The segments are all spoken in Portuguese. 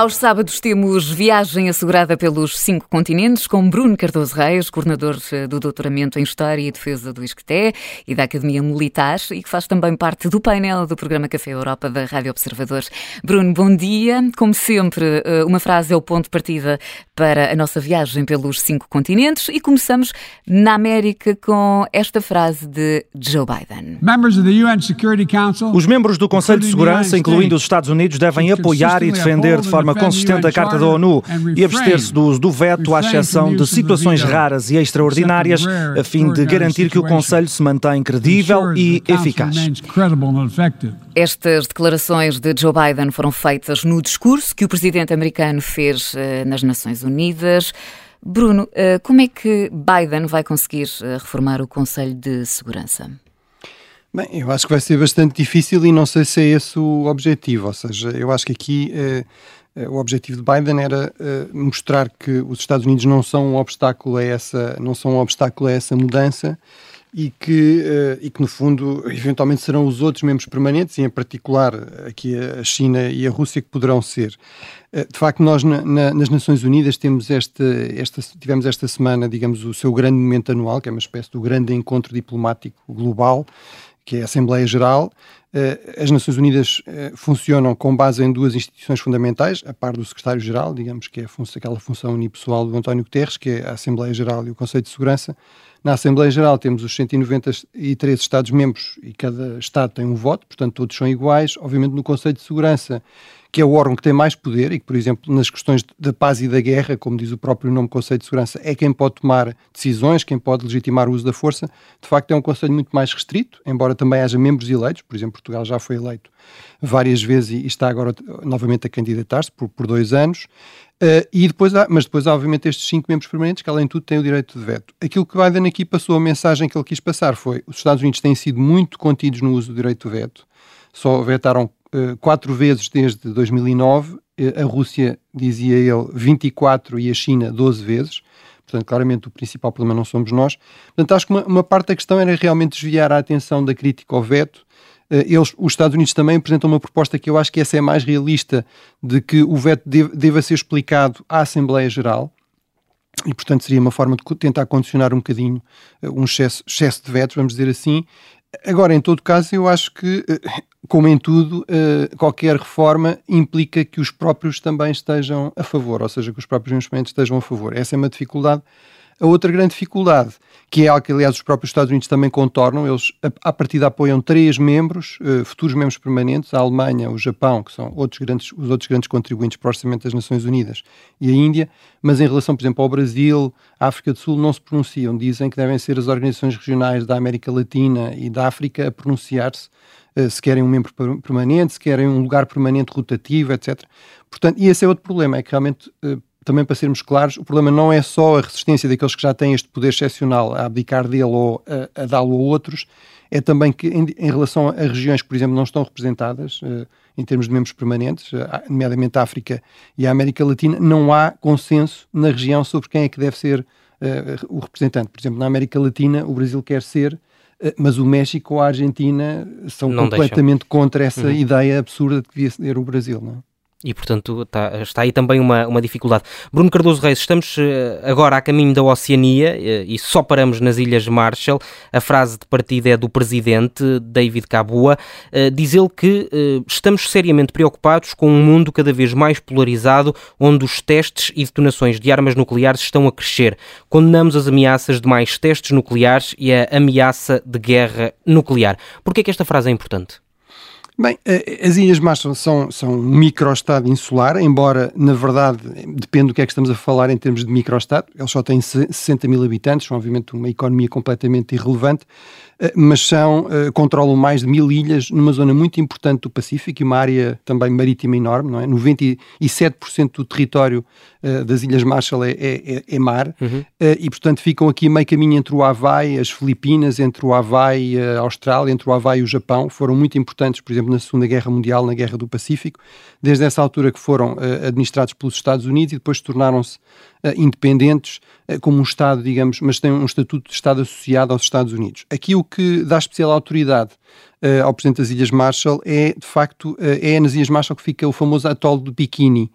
Aos sábados temos viagem assegurada pelos cinco continentes com Bruno Cardoso Reis, coordenador eh, do doutoramento em História e Defesa do ISCTE e da Academia Militar e que faz também parte do painel do programa Café Europa da Rádio Observadores. Bruno, bom dia. Como sempre, eh, uma frase é o ponto de partida para a nossa viagem pelos cinco continentes e começamos na América com esta frase de Joe Biden. Os membros do Conselho de Segurança, incluindo os Estados Unidos, devem apoiar e defender de forma consistente a Carta da ONU e abster-se do uso do veto, à exceção de situações raras e extraordinárias, a fim de garantir que o Conselho se mantém credível e eficaz. Estas declarações de Joe Biden foram feitas no discurso que o presidente americano fez eh, nas Nações Unidas. Bruno, eh, como é que Biden vai conseguir eh, reformar o Conselho de Segurança? Bem, eu acho que vai ser bastante difícil e não sei se é esse o objetivo. Ou seja, eu acho que aqui eh, o objetivo de Biden era uh, mostrar que os Estados Unidos não são um obstáculo a essa, não são um obstáculo a essa mudança e que, uh, e que no fundo eventualmente serão os outros membros permanentes e em particular aqui a China e a Rússia que poderão ser. de facto, nós na, na, nas Nações Unidas temos esta, esta, tivemos esta semana, digamos, o seu grande momento anual, que é uma espécie do grande encontro diplomático global, que é a Assembleia Geral, eh, as Nações Unidas eh, funcionam com base em duas instituições fundamentais, a par do Secretário-Geral, digamos que é aquela função unipessoal do António Guterres, que é a Assembleia Geral e o Conselho de Segurança. Na Assembleia Geral temos os 193 Estados-membros e cada Estado tem um voto, portanto todos são iguais. Obviamente no Conselho de Segurança que é o órgão que tem mais poder e que, por exemplo, nas questões da paz e da guerra, como diz o próprio nome Conselho de Segurança, é quem pode tomar decisões, quem pode legitimar o uso da força, de facto é um Conselho muito mais restrito, embora também haja membros eleitos, por exemplo, Portugal já foi eleito várias vezes e está agora novamente a candidatar-se por, por dois anos. Uh, e depois há, mas depois há, obviamente, estes cinco membros permanentes que, além de tudo, têm o direito de veto. Aquilo que Biden aqui passou, a mensagem que ele quis passar foi: os Estados Unidos têm sido muito contidos no uso do direito de veto, só vetaram quatro vezes desde 2009, uh, a Rússia, dizia ele, 24 e a China 12 vezes. Portanto, claramente o principal problema não somos nós. Portanto, acho que uma, uma parte da questão era realmente desviar a atenção da crítica ao veto. Uh, eles, os Estados Unidos também apresentam uma proposta que eu acho que essa é mais realista, de que o veto deva ser explicado à Assembleia Geral, e portanto seria uma forma de tentar condicionar um bocadinho um excesso, excesso de vetos, vamos dizer assim. Agora, em todo caso, eu acho que como em tudo, uh, qualquer reforma implica que os próprios também estejam a favor, ou seja, que os próprios investimentos estejam a favor. Essa é uma dificuldade. A outra grande dificuldade, que é algo que, aliás, os próprios Estados Unidos também contornam, eles, a partida, apoiam três membros, uh, futuros membros permanentes, a Alemanha, o Japão, que são outros grandes, os outros grandes contribuintes para o Orçamento das Nações Unidas, e a Índia, mas em relação, por exemplo, ao Brasil, à África do Sul, não se pronunciam. Dizem que devem ser as organizações regionais da América Latina e da África a pronunciar-se eh, se querem um membro permanente, se querem um lugar permanente rotativo, etc. Portanto, e esse é outro problema, é que realmente, eh, também para sermos claros, o problema não é só a resistência daqueles que já têm este poder excepcional a abdicar dele ou a, a dá-lo a outros, é também que em, em, relação a regiões que, por exemplo, não estão representadas uh, em termos de membros permanentes, uh, nomeadamente a África e a América Latina, não há consenso na região sobre quem é que deve ser uh, o representante. Por exemplo, na América Latina, o Brasil quer ser eh, mas o México ou a Argentina são não completamente deixam. contra essa uhum. ideia absurda de que devia ser o Brasil, não é? E, portanto, está, está, aí também uma, uma dificuldade. Bruno Cardoso Reis, estamos eh, agora a caminho da Oceania eh, e só paramos nas Ilhas Marshall. A frase de partida é do presidente David Cabua. Eh, diz ele que estamos seriamente preocupados com um mundo cada vez mais polarizado, onde os testes e detonações de armas nucleares estão a crescer. Condenamos as ameaças de mais testes nucleares e a ameaça de guerra nuclear. Por que é que esta frase é importante? Bem, eh, as Ilhas Marshall são, são um microestado insular, embora, na verdade, depende do que é que estamos a falar em termos de microestado. Eles só têm 60 mil habitantes, são obviamente uma economia completamente irrelevante, eh, mas são, controlam mais de mil ilhas numa zona muito importante do Pacífico e uma área também marítima enorme, não é? 97% do território uh, das Ilhas Marshall é, é, é mar uhum. uh, e, portanto, ficam aqui meio caminho entre o Havaí, as Filipinas, entre o Havaí e a Austrália, entre o Havaí e o Japão. Foram muito importantes, por exemplo, na Segunda Guerra Mundial, na Guerra do Pacífico, desde essa altura que foram administrados pelos Estados Unidos e depois tornaram-se independentes como um Estado, digamos, mas têm um estatuto de Estado associado aos Estados Unidos. Aqui o que dá especial autoridade uh, ao Presidente das Ilhas Marshall é, de facto, uh, é nas Ilhas Marshall que fica o famoso atol do Bikini.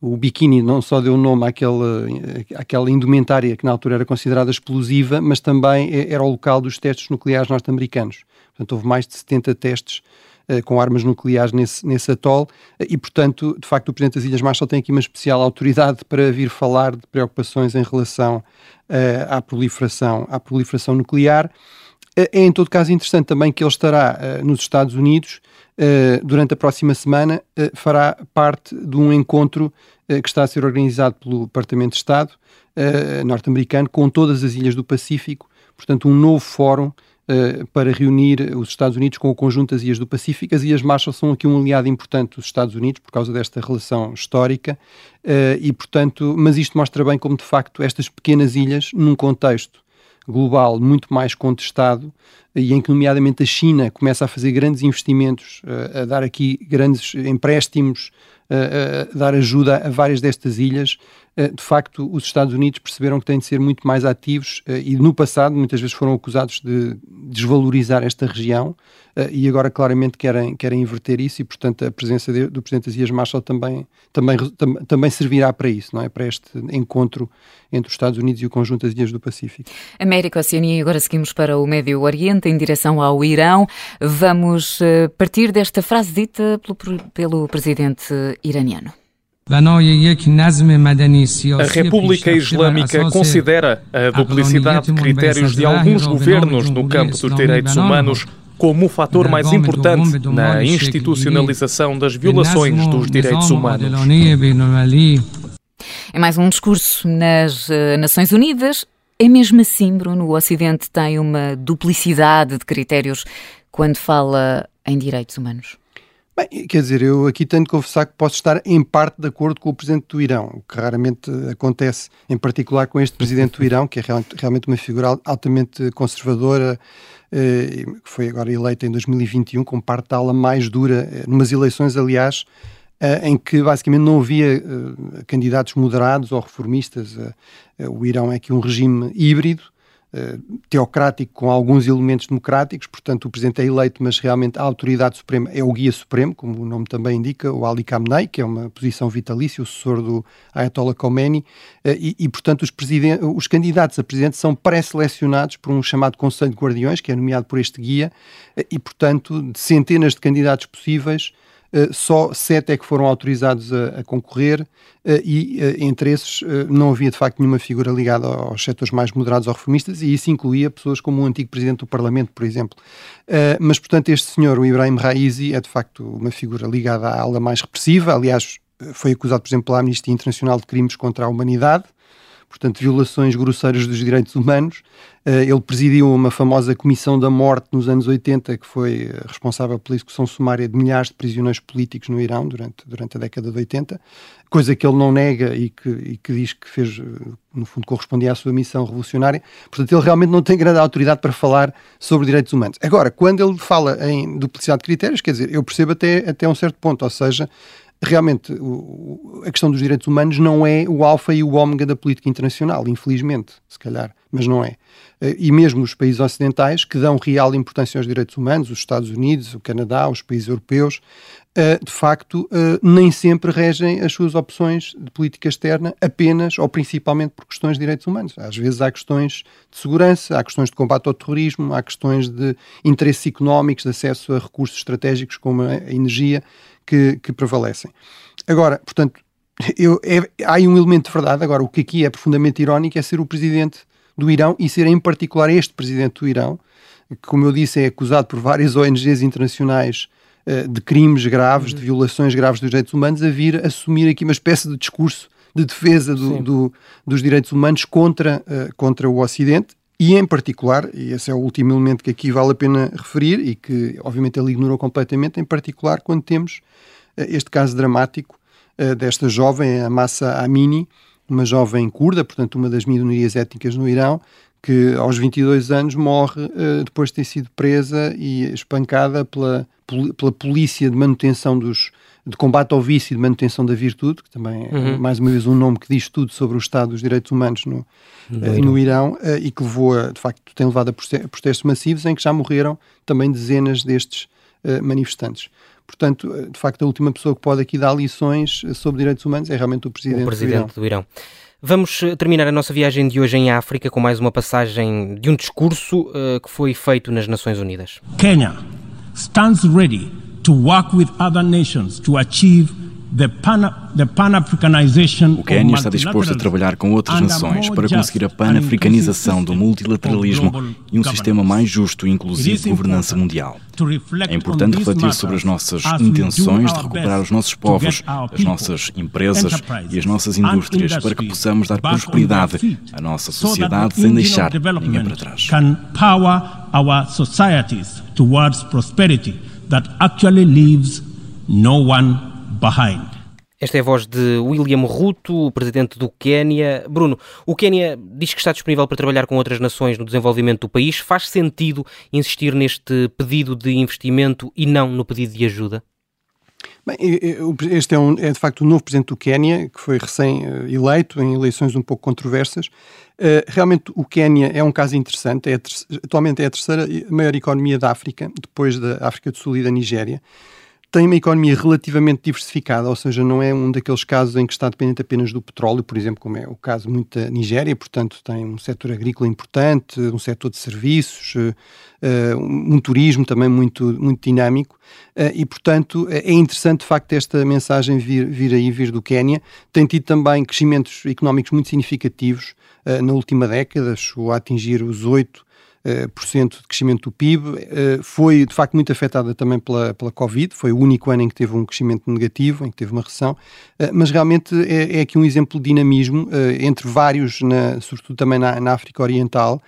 O biquíni não só deu nome àquela, àquela indumentária que na altura era considerada explosiva, mas também era o local dos testes nucleares norte-americanos. Portanto, houve mais de 70 testes uh, com armas nucleares nesse, nesse atol uh, e, portanto, de facto, o Presidente das Ilhas Marshall tem aqui uma especial autoridade para vir falar de preocupações em relação uh, à, proliferação, à proliferação nuclear. É, em todo caso, interessante também que ele estará nos Estados Unidos durante a próxima semana, fará parte de um encontro que está a ser organizado pelo Departamento de Estado norte-americano com todas as ilhas do Pacífico, portanto, um novo fórum para reunir os Estados Unidos com o conjunto das Ilhas do Pacífico. As Ilhas Marshall são aqui um aliado importante dos Estados Unidos por causa desta relação histórica e, portanto, mas isto mostra bem como, de facto, estas pequenas ilhas, num contexto global muito mais contestado e em que, nomeadamente, a China começa a fazer grandes investimentos, uh, a dar aqui grandes empréstimos, dar ajuda a várias destas ilhas, eh, de facto, os Estados Unidos perceberam que têm de ser muito mais ativos eh, e no passado muitas vezes foram acusados de desvalorizar esta região eh, e agora claramente querem, querem inverter isso e, portanto, a presença de, do Presidente das Ilhas Marshall também, também, também servirá para isso, não é? Para este encontro entre os Estados Unidos e o conjunto das Ilhas do Pacífico. América, Oceania e agora seguimos para o Médio Oriente em direção ao Irão. Vamos partir desta frase dita pelo, pelo Presidente iraniano. A República Islâmica considera a duplicidade de critérios de alguns governos no campo dos direitos humanos como o fator mais importante na institucionalização das violações dos direitos humanos. É mais um discurso nas uh, Nações Unidas. É mesmo assim, Bruno, o Ocidente tem uma duplicidade de critérios quando fala em direitos humanos? Bem, quer dizer, eu aqui tenho de confessar que posso estar em parte de acordo com o Presidente do Irão, o que raramente acontece, em particular com este Presidente do Irão, que é realmente uma figura altamente conservadora, eh, que foi agora eleita em 2021 como parte da ala mais dura, eh, numas eleições, aliás, eh, em que basicamente não havia candidatos moderados ou reformistas. o Irão é aqui um regime híbrido, teocrático com alguns elementos democráticos, portanto o Presidente é eleito, mas realmente a autoridade suprema é o guia supremo, como o nome também indica, o Ali Khamenei, que é uma posição vitalícia, o sucessor do Ayatollah Khomeini, eh, e, e portanto os, os, candidatos a Presidente são pré-selecionados por um chamado Conselho de Guardiões, que é nomeado por este guia, eh, e portanto de centenas de candidatos possíveis, só sete é que foram autorizados a, a concorrer uh, e uh, entre esses não havia de facto nenhuma figura ligada aos setores mais moderados ou reformistas e isso incluía pessoas como o antigo presidente do Parlamento, por exemplo. mas, portanto, este senhor, o Ibrahim Raizi, é de facto uma figura ligada à ala mais repressiva, aliás, foi acusado, por exemplo, pela Amnistia Internacional de crimes contra a humanidade, portanto, violações grosseiras dos direitos humanos. Uh, ele presidiu uma famosa Comissão da Morte nos anos 80, que foi eh, responsável pela execução sumária de milhares de prisioneiros políticos no Irão durante, durante a década de 80, coisa que ele não nega e que, e que diz que fez, eh, no fundo, correspondia à sua missão revolucionária. Portanto, ele realmente não tem grande autoridade para falar sobre direitos humanos. Agora, quando ele fala em duplicidade de critérios, quer dizer, eu percebo até, até um certo ponto, ou seja, realmente o, a questão dos direitos humanos não é o alfa e o ômega da política internacional, infelizmente, se calhar, mas não é. Eh, e mesmo os países ocidentais, que dão real importância aos direitos humanos, os Estados Unidos, o Canadá, os países europeus, eh, de facto, eh, nem sempre regem as suas opções de política externa apenas ou principalmente por questões de direitos humanos. Às vezes há questões de segurança, há questões de combate ao terrorismo, há questões de interesses económicos, de acesso a recursos estratégicos como a energia, que, que prevalecem. Agora, portanto, eu, é, há um elemento de verdade. Agora, o que aqui é profundamente irónico é ser o presidente do Irão e ser em particular este presidente do Irão, que, como eu disse, é acusado por várias ONGs internacionais uh, de crimes graves, uhum. de violações graves dos direitos humanos, a vir assumir aqui uma espécie de discurso de defesa do, do, dos direitos humanos contra, uh, contra o Ocidente e em particular, e esse é o último elemento que aqui vale a pena referir e que obviamente ele ignorou completamente, em particular quando temos uh, este caso dramático uh, desta jovem, a Massa Amini, uma jovem curda, portanto uma das minorias étnicas no Irão, que aos 22 anos morre uh, depois de ter sido presa e espancada pela, pela polícia de manutenção dos, de combate ao vício e de manutenção da virtude, que também é uhum. mais uma vez um nome que diz tudo sobre o estado dos direitos humanos no, no, uh, no Irão, uh, e que levou a, de facto, tem levado a protestos massivos em que já morreram também dezenas destes uh, manifestantes. Portanto, de facto, a última pessoa que pode aqui dar lições sobre direitos humanos é realmente o Presidente, o presidente do Irão. Do Irão. Vamos eh, terminar a nossa viagem de hoje em África com mais uma passagem de um discurso uh, que foi feito nas Nações Unidas. Kenya stands ready to work with other nations to achieve o Quênia está disposto a trabalhar com outras nações para conseguir a pan-africanização do multilateralismo e um sistema mais justo e inclusivo de governança mundial. É importante refletir sobre as nossas intenções de recuperar os nossos povos, as nossas empresas e as nossas indústrias para que possamos dar prosperidade à nossa sociedade sem deixar ninguém para trás. That actually leaves no one behind. Esta é a voz de William Ruto, presidente do Quênia. Bruno, o Quênia diz que está disponível para trabalhar com outras nações no desenvolvimento do país. Faz sentido insistir neste pedido de investimento e não no pedido de ajuda? Bem, este é, um, é, de facto o novo presidente do Quênia, que foi recém-eleito em eleições um pouco controversas. Uh, realmente o Quênia é um caso interessante, é atualmente é a terceira maior economia da África, depois da África do Sul e da Nigéria tem uma economia relativamente diversificada, ou seja, não é um daqueles casos em que está dependente apenas do petróleo, por exemplo, como é o caso muito da Nigéria, portanto tem um setor agrícola importante, um setor de serviços, uh, um turismo também muito, muito dinâmico, uh, e portanto é interessante de facto esta mensagem vir, vir aí, vir do Quénia, tem tido também crescimentos económicos muito significativos uh, na última década, chegou a atingir os 8 eh, por cento de crescimento do PIB, eh, foi de facto muito afetada também pela, pela Covid, foi o único ano em que teve um crescimento negativo, em que teve uma recessão, eh, mas realmente é, é aqui um exemplo de dinamismo entre vários, na, sobretudo também na, na África Oriental,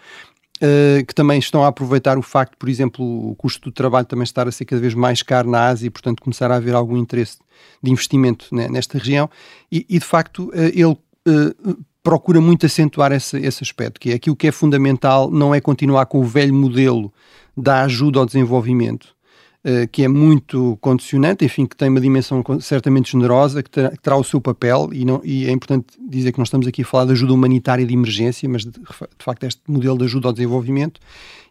Uh, que também estão a aproveitar o facto, por exemplo, o custo do trabalho também estar a ser cada vez mais caro na Ásia e, portanto, começar a haver algum interesse de investimento né, nesta região. E, e, de facto, uh, ele uh, procura muito acentuar esse, esse aspecto, que é aquilo que é fundamental não é continuar com o velho modelo da ajuda ao desenvolvimento, que é muito condicionante, enfim, que tem uma dimensão certamente generosa, que terá, que terá o seu papel, e, não, e, é importante dizer que nós estamos aqui a falar de ajuda humanitária de emergência, mas de, de facto este modelo de ajuda ao desenvolvimento,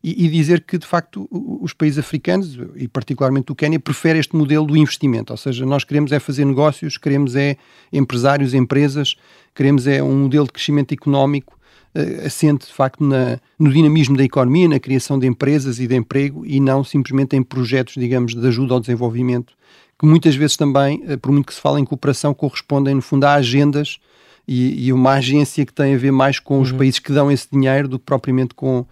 e, e, dizer que de facto os países africanos, e particularmente o Quênia, preferem este modelo do investimento, ou seja, nós queremos é fazer negócios, queremos é empresários, empresas, queremos é um modelo de crescimento económico uh, assente de facto na, no dinamismo da economia, na criação de empresas e de emprego e não simplesmente em projetos, digamos, de ajuda ao desenvolvimento, que muitas vezes também, uh, por muito que se fale em cooperação, correspondem no fundo a agendas e, e uma agência que tem a ver mais com os uhum. países que dão esse dinheiro do que propriamente com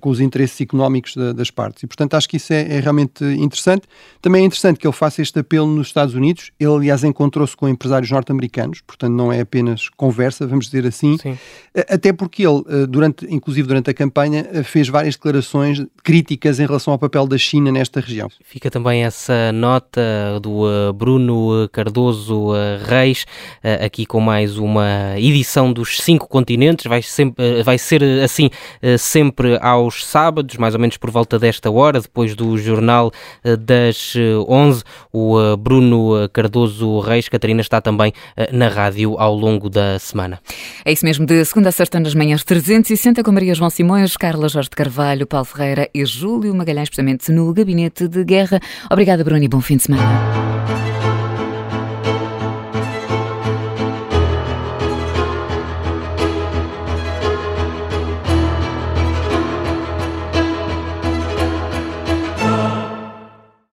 com os interesses económicos da, das partes. E, portanto, acho que isso é, é, realmente interessante. Também é interessante que ele faça este apelo nos Estados Unidos. Ele, aliás, encontrou-se com empresários norte-americanos, portanto, não é apenas conversa, vamos dizer assim. Sim. Eh, até porque ele, eh, durante, inclusive durante a campanha, fez várias declarações críticas em relação ao papel da China nesta região. Fica também essa nota do Bruno Cardoso Reis, aqui com mais uma edição dos cinco continentes. Vai, sempre, vai ser assim sempre ao aos sábados, mais ou menos por volta desta hora, depois do jornal eh, das 11. Eh, o eh, Bruno Cardoso Reis, Catarina, está também na rádio ao longo da semana. É isso mesmo, de segunda a sexta nas manhãs 360 com Maria João Simões, Carla Jorge de Carvalho, Paulo Ferreira e Júlio Magalhães, precisamente no Gabinete de Guerra. Obrigada, Bruno, e bom fim de semana.